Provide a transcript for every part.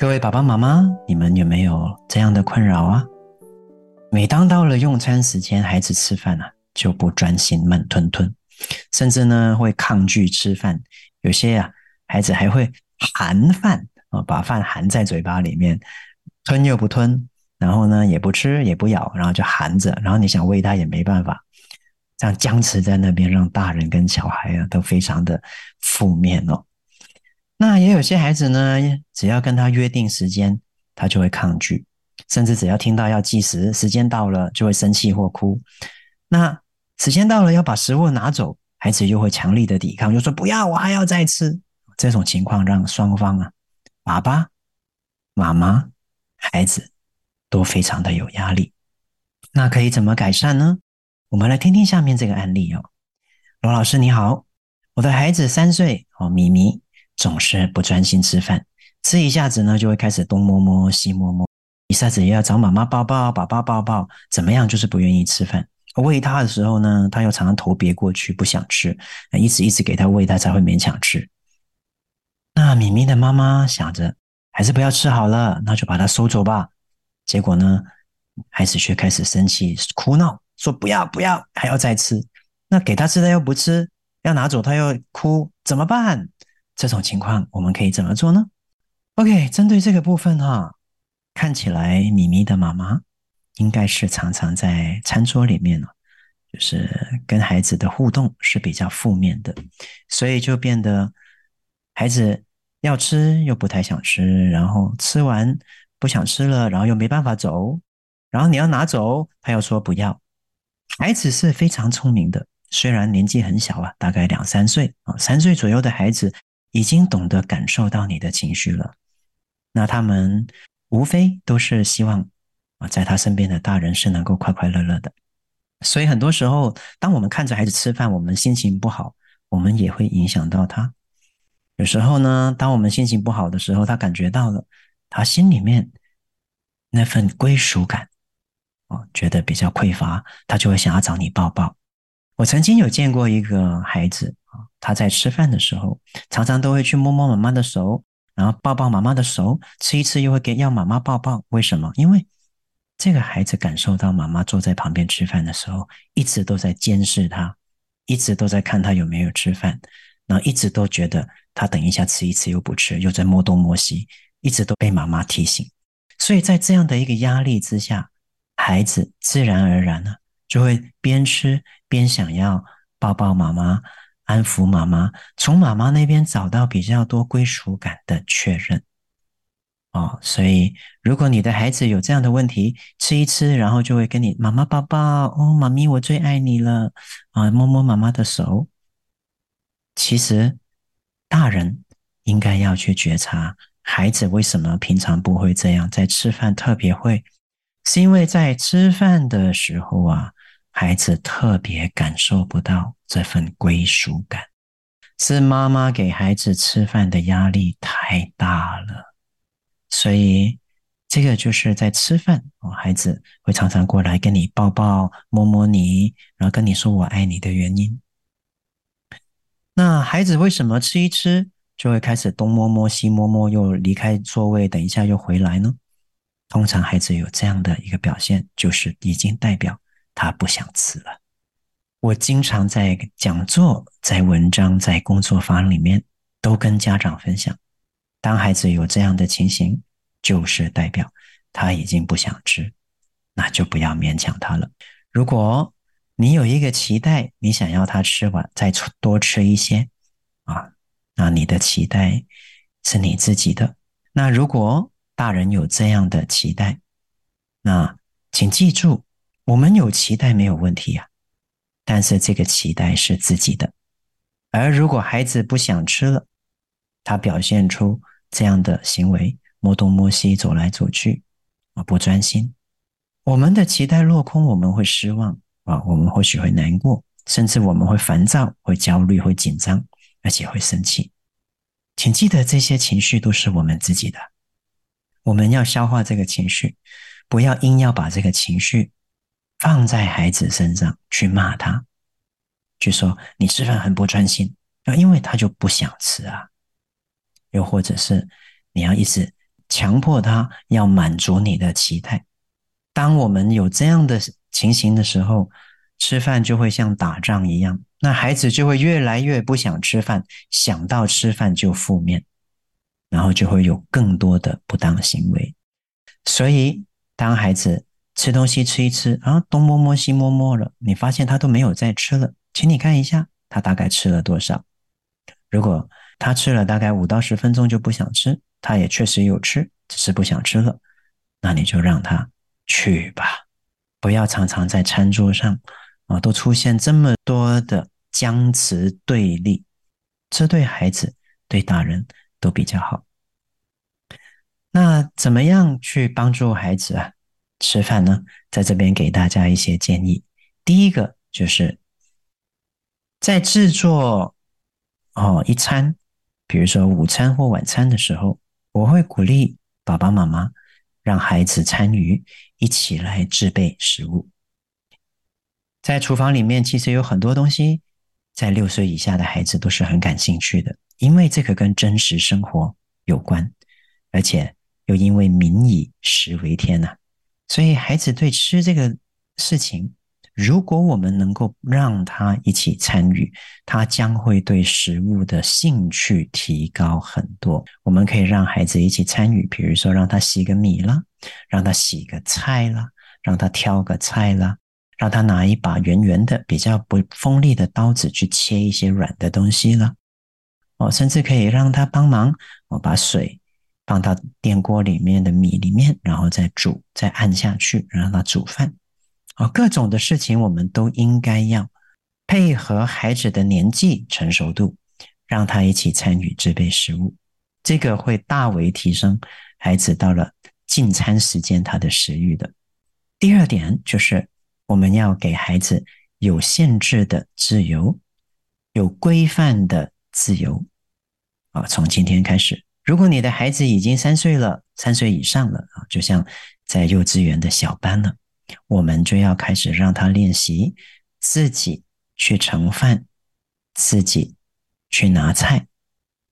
各位爸爸妈妈，你们有没有这样的困扰啊？每当到了用餐时间，孩子吃饭啊，就不专心，慢吞吞，甚至呢会抗拒吃饭。有些啊，孩子还会含饭啊，把饭含在嘴巴里面，吞又不吞，然后呢也不吃也不咬，然后就含着，然后你想喂他也没办法，这样僵持在那边，让大人跟小孩啊都非常的负面哦。那也有些孩子呢，只要跟他约定时间，他就会抗拒，甚至只要听到要计时，时间到了就会生气或哭。那时间到了要把食物拿走，孩子又会强力的抵抗，就说不要，我还要再吃。这种情况让双方啊，爸爸妈妈、孩子都非常的有压力。那可以怎么改善呢？我们来听听下面这个案例哦。罗老师你好，我的孩子三岁哦，咪咪。总是不专心吃饭，吃一下子呢，就会开始东摸摸西摸摸，一下子也要找妈妈抱抱，爸爸抱抱，怎么样就是不愿意吃饭。喂他的时候呢，他又常常头别过去，不想吃，一直一直给他喂，他才会勉强吃。那咪咪的妈妈想着，还是不要吃好了，那就把它收走吧。结果呢，孩子却开始生气哭闹，说不要不要，还要再吃。那给他吃他又不吃，要拿走他又哭，怎么办？这种情况我们可以怎么做呢？OK，针对这个部分哈，看起来米米的妈妈应该是常常在餐桌里面，就是跟孩子的互动是比较负面的，所以就变得孩子要吃又不太想吃，然后吃完不想吃了，然后又没办法走，然后你要拿走，他又说不要。孩子是非常聪明的，虽然年纪很小啊，大概两三岁啊，三岁左右的孩子。已经懂得感受到你的情绪了，那他们无非都是希望啊，在他身边的大人是能够快快乐乐的。所以很多时候，当我们看着孩子吃饭，我们心情不好，我们也会影响到他。有时候呢，当我们心情不好的时候，他感觉到了，他心里面那份归属感，哦，觉得比较匮乏，他就会想要找你抱抱。我曾经有见过一个孩子。他在吃饭的时候，常常都会去摸摸妈妈的手，然后抱抱妈妈的手，吃一吃又会给要妈妈抱抱。为什么？因为这个孩子感受到妈妈坐在旁边吃饭的时候，一直都在监视他，一直都在看他有没有吃饭，然后一直都觉得他等一下吃一次又不吃，又在摸东摸西，一直都被妈妈提醒。所以在这样的一个压力之下，孩子自然而然呢，就会边吃边想要抱抱妈妈。安抚妈妈，从妈妈那边找到比较多归属感的确认哦，所以如果你的孩子有这样的问题，吃一吃，然后就会跟你妈妈抱抱哦，妈咪我最爱你了啊，摸摸妈妈的手。其实大人应该要去觉察，孩子为什么平常不会这样，在吃饭特别会，是因为在吃饭的时候啊。孩子特别感受不到这份归属感，是妈妈给孩子吃饭的压力太大了，所以这个就是在吃饭哦，孩子会常常过来跟你抱抱、摸摸你，然后跟你说“我爱你”的原因。那孩子为什么吃一吃就会开始东摸摸、西摸摸，又离开座位，等一下又回来呢？通常孩子有这样的一个表现，就是已经代表。他不想吃了。我经常在讲座、在文章、在工作坊里面都跟家长分享：当孩子有这样的情形，就是代表他已经不想吃，那就不要勉强他了。如果你有一个期待，你想要他吃完再多吃一些啊，那你的期待是你自己的。那如果大人有这样的期待，那请记住。我们有期待没有问题呀，但是这个期待是自己的。而如果孩子不想吃了，他表现出这样的行为，摸东摸西，走来走去，啊，不专心。我们的期待落空，我们会失望啊，我们或许会难过，甚至我们会烦躁、会焦虑、会紧张，而且会生气。请记得，这些情绪都是我们自己的，我们要消化这个情绪，不要硬要把这个情绪放在孩子身上去骂他，去说你吃饭很不专心啊，因为他就不想吃啊，又或者是你要一直强迫他要满足你的期待。当我们有这样的情形的时候，吃饭就会像打仗一样。那孩子就会越来越不想吃饭，想到吃饭就负面，然后就会有更多的不当行为。所以，当孩子吃东西吃一吃啊，东摸摸西摸摸了，你发现他都没有再吃了，请你看一下他大概吃了多少。如果他吃了大概五到十分钟就不想吃，他也确实有吃，只是不想吃了，那你就让他去吧，不要常常在餐桌上。啊，都出现这么多的僵持对立，这对孩子、对大人都比较好。那怎么样去帮助孩子啊吃饭呢？在这边给大家一些建议。第一个就是在制作哦一餐，比如说午餐或晚餐的时候，我会鼓励爸爸妈妈让孩子参与，一起来制备食物。在厨房里面，其实有很多东西，在六岁以下的孩子都是很感兴趣的，因为这个跟真实生活有关，而且又因为民以食为天呐，所以孩子对吃这个事情，如果我们能够让他一起参与，他将会对食物的兴趣提高很多。我们可以让孩子一起参与，比如说让他洗个米啦，让他洗个菜啦，让他挑个菜啦。让他拿一把圆圆的、比较不锋利的刀子去切一些软的东西了，哦，甚至可以让他帮忙，我把水放到电锅里面的米里面，然后再煮，再按下去，让他煮饭。啊，各种的事情我们都应该要配合孩子的年纪成熟度，让他一起参与制备食物，这个会大为提升孩子到了进餐时间他的食欲的。第二点就是。我们要给孩子有限制的自由，有规范的自由。啊，从今天开始，如果你的孩子已经三岁了，三岁以上了啊，就像在幼稚园的小班了，我们就要开始让他练习自己去盛饭，自己去拿菜，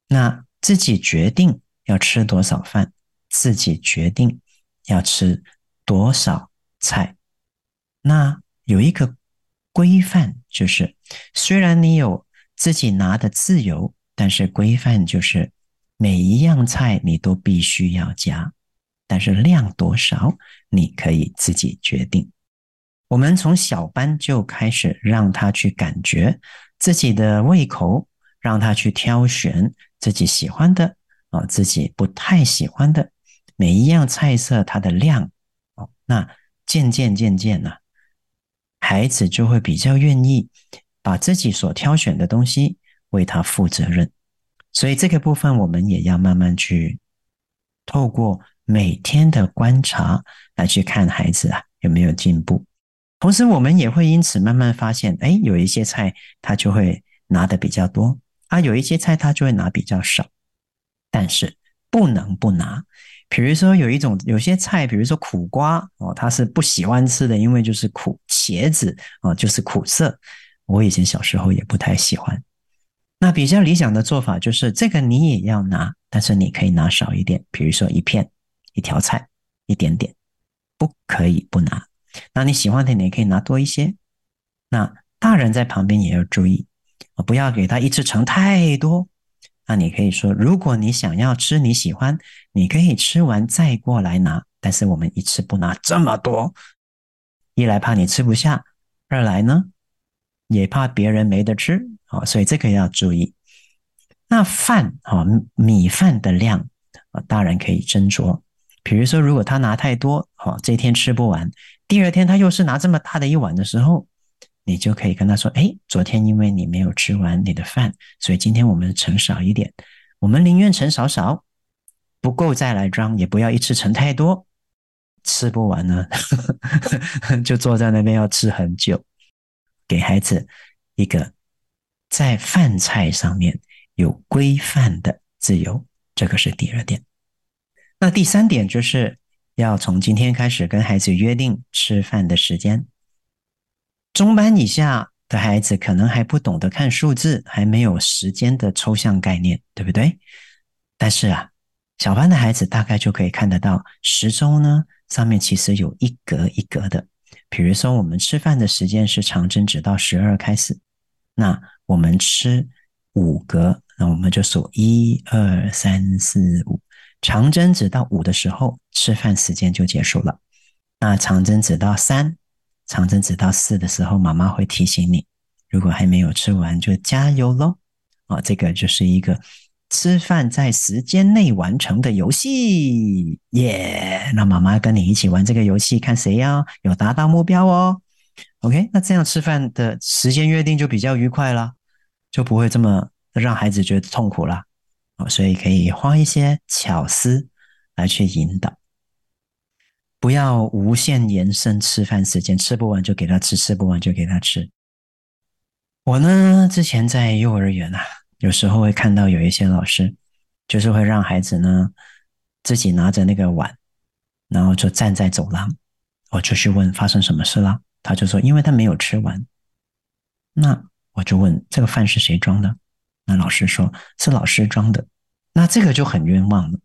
那自己决定要吃多少饭，自己决定要吃多少菜。那有一个规范，就是虽然你有自己拿的自由，但是规范就是每一样菜你都必须要加，但是量多少你可以自己决定。我们从小班就开始让他去感觉自己的胃口，让他去挑选自己喜欢的啊，自己不太喜欢的每一样菜色它的量哦，那渐渐渐渐呢。孩子就会比较愿意把自己所挑选的东西为他负责任，所以这个部分我们也要慢慢去透过每天的观察来去看孩子啊有没有进步。同时，我们也会因此慢慢发现，哎，有一些菜他就会拿的比较多啊，有一些菜他就会拿比较少，但是不能不拿。比如说有一种有些菜，比如说苦瓜哦，他是不喜欢吃的，因为就是苦；茄子哦，就是苦涩。我以前小时候也不太喜欢。那比较理想的做法就是，这个你也要拿，但是你可以拿少一点，比如说一片、一条菜、一点点，不可以不拿。那你喜欢的，你可以拿多一些。那大人在旁边也要注意，不要给他一次盛太多。那你可以说，如果你想要吃你喜欢，你可以吃完再过来拿，但是我们一次不拿这么多，一来怕你吃不下，二来呢也怕别人没得吃，好，所以这个要注意。那饭啊，米饭的量啊，大人可以斟酌。比如说，如果他拿太多，好，这天吃不完，第二天他又是拿这么大的一碗的时候。你就可以跟他说：“哎，昨天因为你没有吃完你的饭，所以今天我们盛少一点。我们宁愿盛少少，不够再来装，也不要一次盛太多，吃不完呢，就坐在那边要吃很久。给孩子一个在饭菜上面有规范的自由，这个是第二点。那第三点就是要从今天开始跟孩子约定吃饭的时间。中班以下的孩子可能还不懂得看数字，还没有时间的抽象概念，对不对？但是啊，小班的孩子大概就可以看得到时钟呢，上面其实有一格一格的。比如说，我们吃饭的时间是长针指到十二开始，那我们吃五格，那我们就数一二三四五，长针指到五的时候，吃饭时间就结束了。那长针指到三。长针指到四的时候，妈妈会提醒你，如果还没有吃完，就加油喽！啊，这个就是一个吃饭在时间内完成的游戏，耶！那妈妈跟你一起玩这个游戏，看谁呀有达到目标哦。OK，那这样吃饭的时间约定就比较愉快了，就不会这么让孩子觉得痛苦了。啊，所以可以花一些巧思来去引导。不要无限延伸吃饭时间，吃不完就给他吃，吃不完就给他吃。我呢，之前在幼儿园啊，有时候会看到有一些老师，就是会让孩子呢自己拿着那个碗，然后就站在走廊。我就去问发生什么事了，他就说因为他没有吃完。那我就问这个饭是谁装的？那老师说是老师装的。那这个就很冤枉了，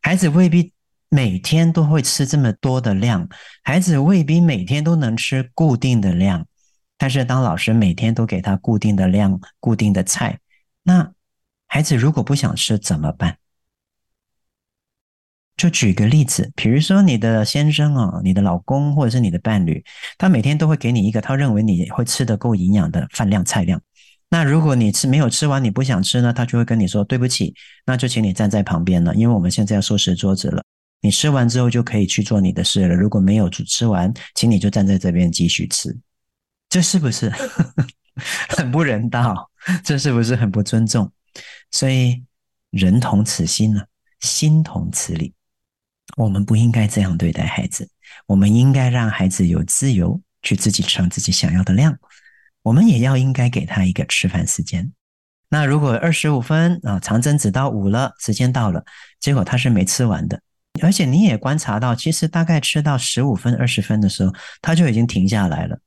孩子未必。每天都会吃这么多的量，孩子未必每天都能吃固定的量。但是当老师每天都给他固定的量、固定的菜，那孩子如果不想吃怎么办？就举个例子，比如说你的先生啊、哦，你的老公或者是你的伴侣，他每天都会给你一个他认为你会吃得够营养的饭量、菜量。那如果你吃没有吃完，你不想吃呢，他就会跟你说对不起，那就请你站在旁边了，因为我们现在要收拾桌子了。你吃完之后就可以去做你的事了。如果没有吃完，请你就站在这边继续吃。这是不是 很不人道？这是不是很不尊重？所以人同此心呢，心同此理。我们不应该这样对待孩子。我们应该让孩子有自由去自己称自己想要的量。我们也要应该给他一个吃饭时间。那如果二十五分啊，长针指到五了，时间到了，结果他是没吃完的。而且你也观察到，其实大概吃到十五分、二十分的时候，他就已经停下来了，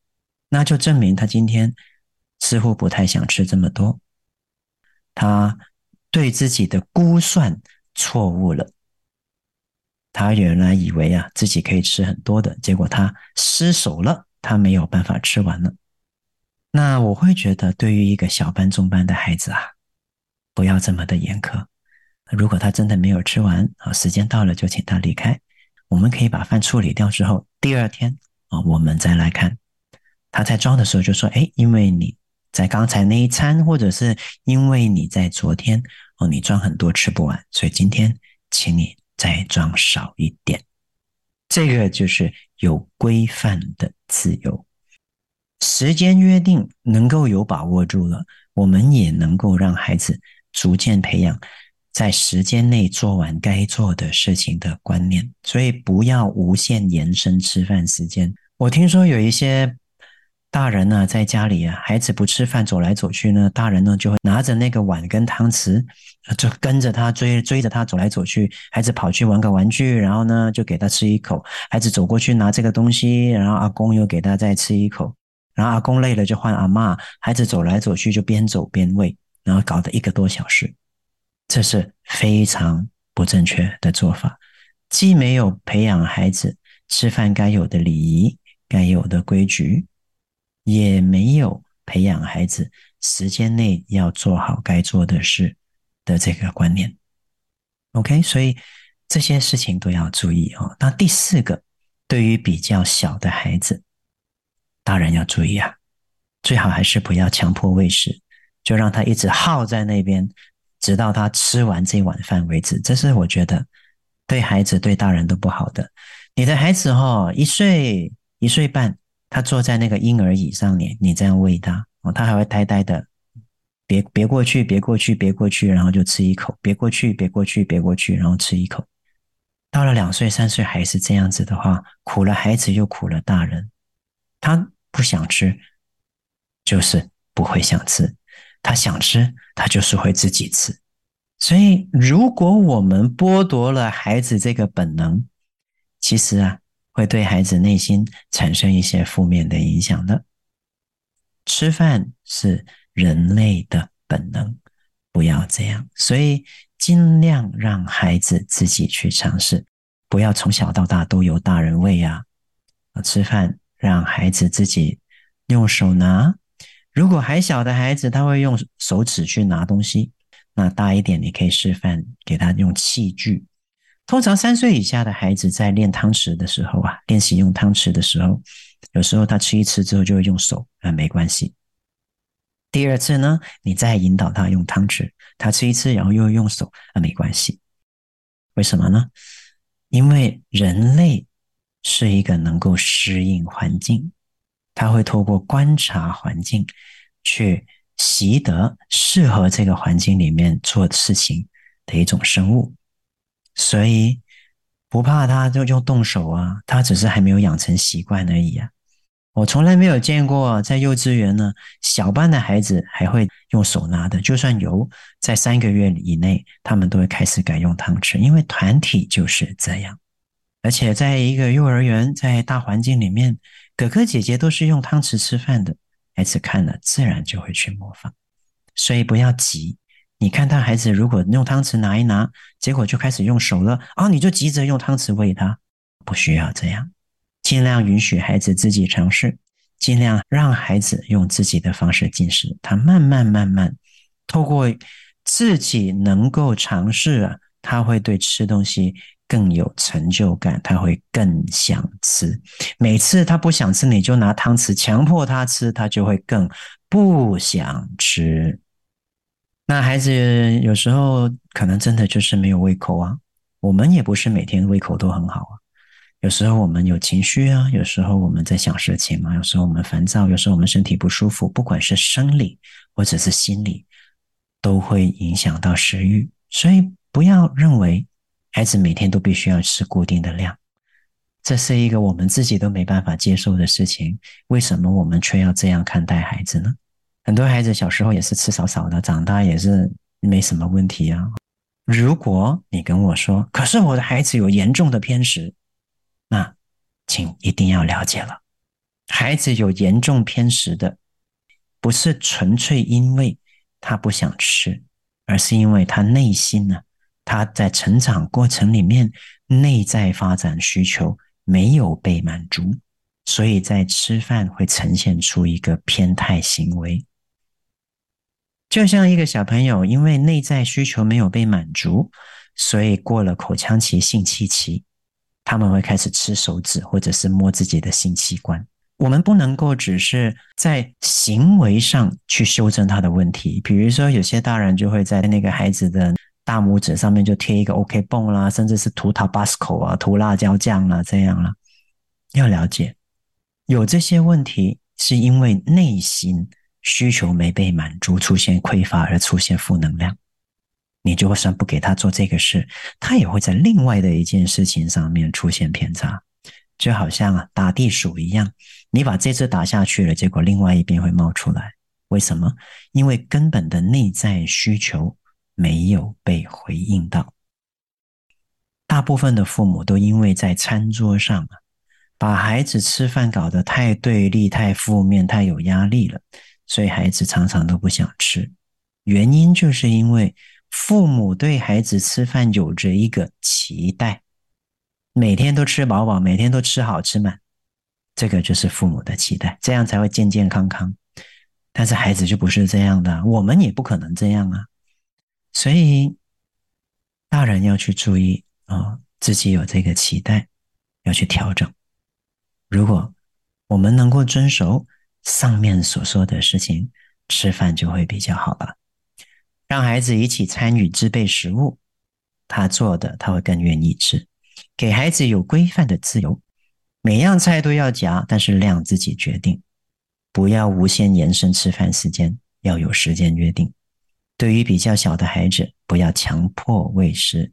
那就证明他今天似乎不太想吃这么多，他对自己的估算错误了。他原来以为啊自己可以吃很多的，结果他失手了，他没有办法吃完了。那我会觉得，对于一个小班、中班的孩子啊，不要这么的严苛。如果他真的没有吃完啊，时间到了就请他离开。我们可以把饭处理掉之后，第二天啊，我们再来看他在装的时候就说：“哎，因为你在刚才那一餐，或者是因为你在昨天哦，你装很多吃不完，所以今天请你再装少一点。”这个就是有规范的自由，时间约定能够有把握住了，我们也能够让孩子逐渐培养。在时间内做完该做的事情的观念，所以不要无限延伸吃饭时间。我听说有一些大人呢，在家里啊，孩子不吃饭走来走去呢，大人呢就会拿着那个碗跟汤匙，就跟着他追追着他走来走去。孩子跑去玩个玩具，然后呢就给他吃一口。孩子走过去拿这个东西，然后阿公又给他再吃一口。然后阿公累了就换阿嬷，孩子走来走去就边走边喂，然后搞得一个多小时。这是非常不正确的做法，既没有培养孩子吃饭该有的礼仪、该有的规矩，也没有培养孩子时间内要做好该做的事的这个观念。OK，所以这些事情都要注意哦。那第四个，对于比较小的孩子，大人要注意啊，最好还是不要强迫喂食，就让他一直耗在那边。直到他吃完这碗饭为止，这是我觉得对孩子、对大人都不好的。你的孩子哈，一岁一岁半，他坐在那个婴儿椅上面，你这样喂他，哦，他还会呆呆的别别过去，别过去，别过去，然后就吃一口，别过去，别过去，别过去，然后吃一口。到了两岁、三岁还是这样子的话，苦了孩子又苦了大人。他不想吃，就是不会想吃；他想吃，他就是会自己吃。所以，如果我们剥夺了孩子这个本能，其实啊，会对孩子内心产生一些负面的影响的。吃饭是。人类的本能，不要这样，所以尽量让孩子自己去尝试，不要从小到大都由大人喂呀。吃饭让孩子自己用手拿，如果还小的孩子他会用手指去拿东西，那大一点你可以示范给他用器具。通常三岁以下的孩子在练汤匙的时候啊，练习用汤匙的时候，有时候他吃一吃之后就会用手，啊没关系。第二次呢，你再引导他用汤匙，他吃一次，然后又用手，啊没关系。为什么呢？因为人类是一个能够适应环境，他会透过观察环境，去习得适合这个环境里面做事情的一种生物，所以不怕他就就动手啊，他只是还没有养成习惯而已啊。我从来没有见过在幼稚园呢，小班的孩子还会用手拿的。就算有，在三个月以内，他们都会开始改用汤匙，因为团体就是这样。而且在一个幼儿园，在大环境里面，哥哥姐姐都是用汤匙吃饭的，孩子看了自然就会去模仿。所以不要急，你看他孩子如果用汤匙拿一拿，结果就开始用手了，哦，你就急着用汤匙喂他，不需要这样。尽量允许孩子自己尝试，尽量让孩子用自己的方式进食。他慢慢慢慢透过自己能够尝试啊，他会对吃东西更有成就感，他会更想吃。每次他不想吃，你就拿汤匙强迫他吃，他就会更不想吃。那孩子有时候可能真的就是没有胃口啊。我们也不是每天胃口都很好啊。有时候我们有情绪啊，有时候我们在想事情嘛，有时候我们烦躁，有时候我们身体不舒服，不管是生理或者是心理，都会影响到食欲。所以不要认为孩子每天都必须要吃固定的量，这是一个我们自己都没办法接受的事情。为什么我们却要这样看待孩子呢？很多孩子小时候也是吃少少的，长大也是没什么问题啊。如果你跟我说，可是我的孩子有严重的偏食。那，请一定要了解了，孩子有严重偏食的，不是纯粹因为他不想吃，而是因为他内心呢，他在成长过程里面内在发展需求没有被满足，所以在吃饭会呈现出一个偏态行为。就像一个小朋友因为内在需求没有被满足，所以过了口腔期、性器期。他们会开始吃手指，或者是摸自己的性器官。我们不能够只是在行为上去修正他的问题。比如说，有些大人就会在那个孩子的大拇指上面就贴一个 OK 绷啦，甚至是涂 Tabasco 啊、涂辣椒酱啦，这样啦。要了解，有这些问题是因为内心需求没被满足，出现匮乏而出现负能量。你就算不给他做这个事，他也会在另外的一件事情上面出现偏差，就好像啊打地鼠一样，你把这只打下去了，结果另外一边会冒出来。为什么？因为根本的内在需求没有被回应到。大部分的父母都因为在餐桌上啊，把孩子吃饭搞得太对立、太负面、太有压力了，所以孩子常常都不想吃。原因就是因为。父母对孩子吃饭有着一个期待，每天都吃饱饱，每天都吃好吃满，这个就是父母的期待，这样才会健健康康。但是孩子就不是这样的，我们也不可能这样啊。所以大人要去注意啊、自己有这个期待，要去调整。如果我们能够遵守上面所说的事情，吃饭就会比较好了。让孩子一起参与制备食物，他做的他会更愿意吃。给孩子有规范的自由，每样菜都要夹，但是量自己决定。不要无限延伸吃饭时间，要有时间约定。对于比较小的孩子，不要强迫喂食，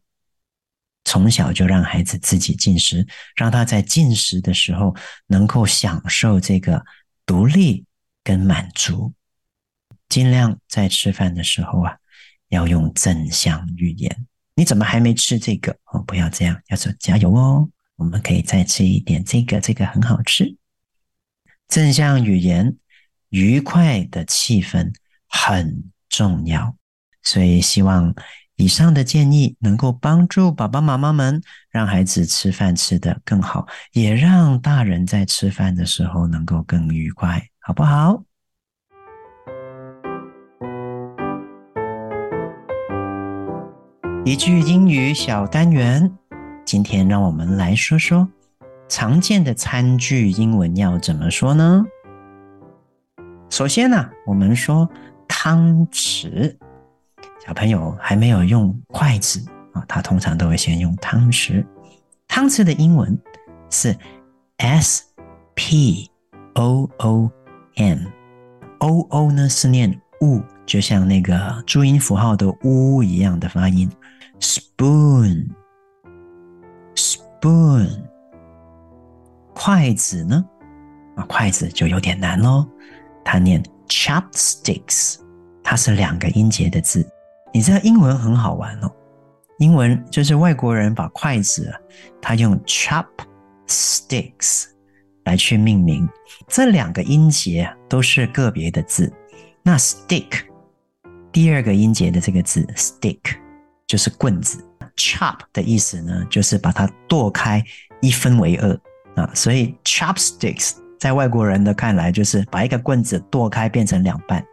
从小就让孩子自己进食，让他在进食的时候能够享受这个独立跟满足。尽量在吃饭的时候啊，要用正向语言。你怎么还没吃这个？哦，不要这样，要说加油哦，我们可以再吃一点这个，这个很好吃。正向语言，愉快的气氛很重要，所以希望以上的建议能够帮助爸爸妈妈们，让孩子吃饭吃得更好，也让大人在吃饭的时候能够更愉快，好不好？一句英语小单元，今天让我们来说说常见的餐具英文要怎么说呢？首先呢，我们说汤匙，小朋友还没有用筷子啊，他通常都会先用汤匙。汤匙的英文是 S P O O N，O O 呢是念呜，就像那个注音符号的呜一样的发音。Spoon，spoon，筷子呢？啊，筷子就有点难喽。它念 chopsticks，它是两个音节的字。你知道英文很好玩哦，英文就是外国人把筷子啊，他用 chopsticks 来去命名。这两个音节都是个别的字。那 stick 第二个音节的这个字 stick。就是棍子，chop 的意思呢，就是把它剁开，一分为二啊。所以 chopsticks 在外国人的看来，就是把一个棍子剁开变成两半，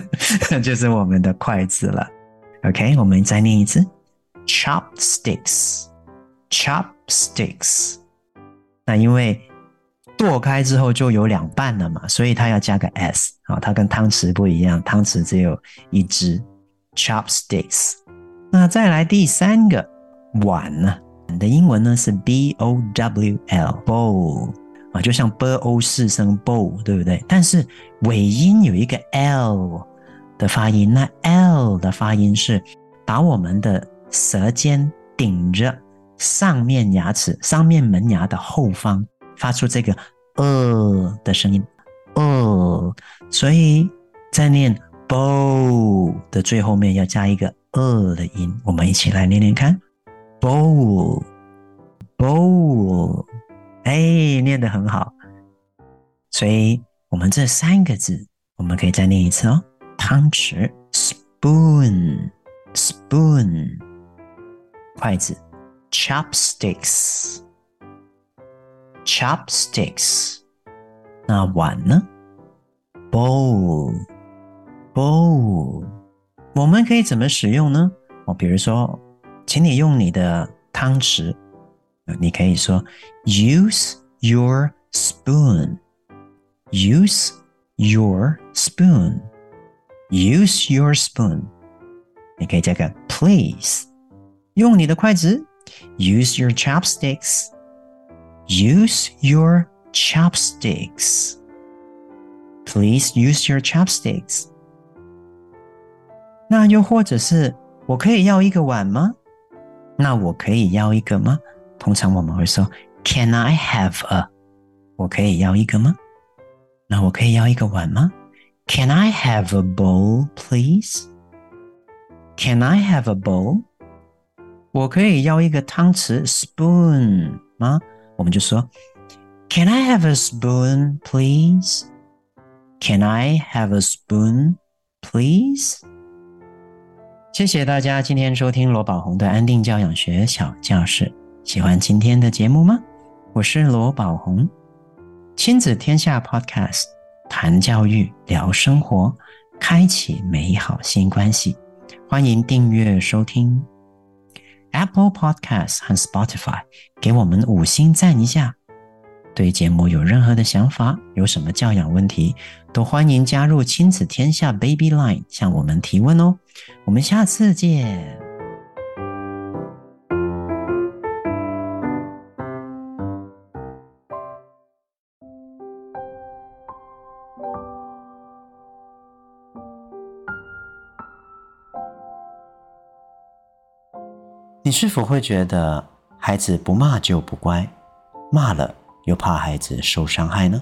就是我们的筷子了。OK，我们再念一次，chopsticks，chopsticks。那因为剁开之后就有两半了嘛，所以它要加个 s 啊，它跟汤匙不一样，汤匙只有一只，chopsticks。那再来第三个碗呢？碗的英文呢是 B O W L，bowl 啊，就像 b o 四声 bowl，对不对？但是尾音有一个 l 的发音，那 l 的发音是把我们的舌尖顶着上面牙齿、上面门牙的后方，发出这个呃的声音，呃，所以在念 bowl 的最后面要加一个。呃的音，我们一起来念念看，bowl，bowl，哎，念得很好。所以，我们这三个字，我们可以再念一次哦。汤匙，spoon，spoon，筷子，chopsticks，chopsticks。那碗呢？bowl，bowl。我们可以怎么使用呢？哦，比如说，请你用你的汤匙，你可以说 use your spoon，use your spoon spoon，use your spoon。你可以加个 please，用你的筷子，use your chopsticks，use your chopsticks，please use your chopsticks。那又或者是我可以要一个碗吗？那我可以要一个吗？通常我们会说 Can I have a？我可以要一个吗？那我可以要一个碗吗 ？Can I have a bowl, please? Can I have a bowl? 我可以要一个汤匙 spoon 吗？我们就说 Can I have a spoon, please? Can I have a spoon, please? 谢谢大家今天收听罗宝红的安定教养学小教室。喜欢今天的节目吗？我是罗宝红，亲子天下 Podcast，谈教育，聊生活，开启美好新关系。欢迎订阅收听 Apple Podcast 和 Spotify，给我们五星赞一下。对节目有任何的想法，有什么教养问题，都欢迎加入亲子天下 Baby Line 向我们提问哦。我们下次见。你是否会觉得孩子不骂就不乖，骂了又怕孩子受伤害呢？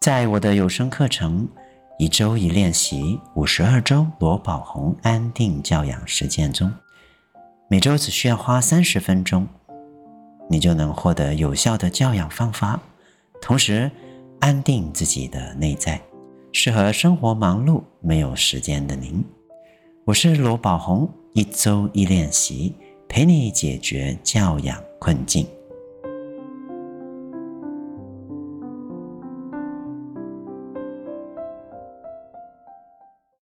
在我的有声课程《一周一练习五十二周罗宝鸿安定教养实践》中，每周只需要花三十分钟，你就能获得有效的教养方法，同时安定自己的内在，适合生活忙碌没有时间的您。我是罗宝红，一周一练习，陪你解决教养困境。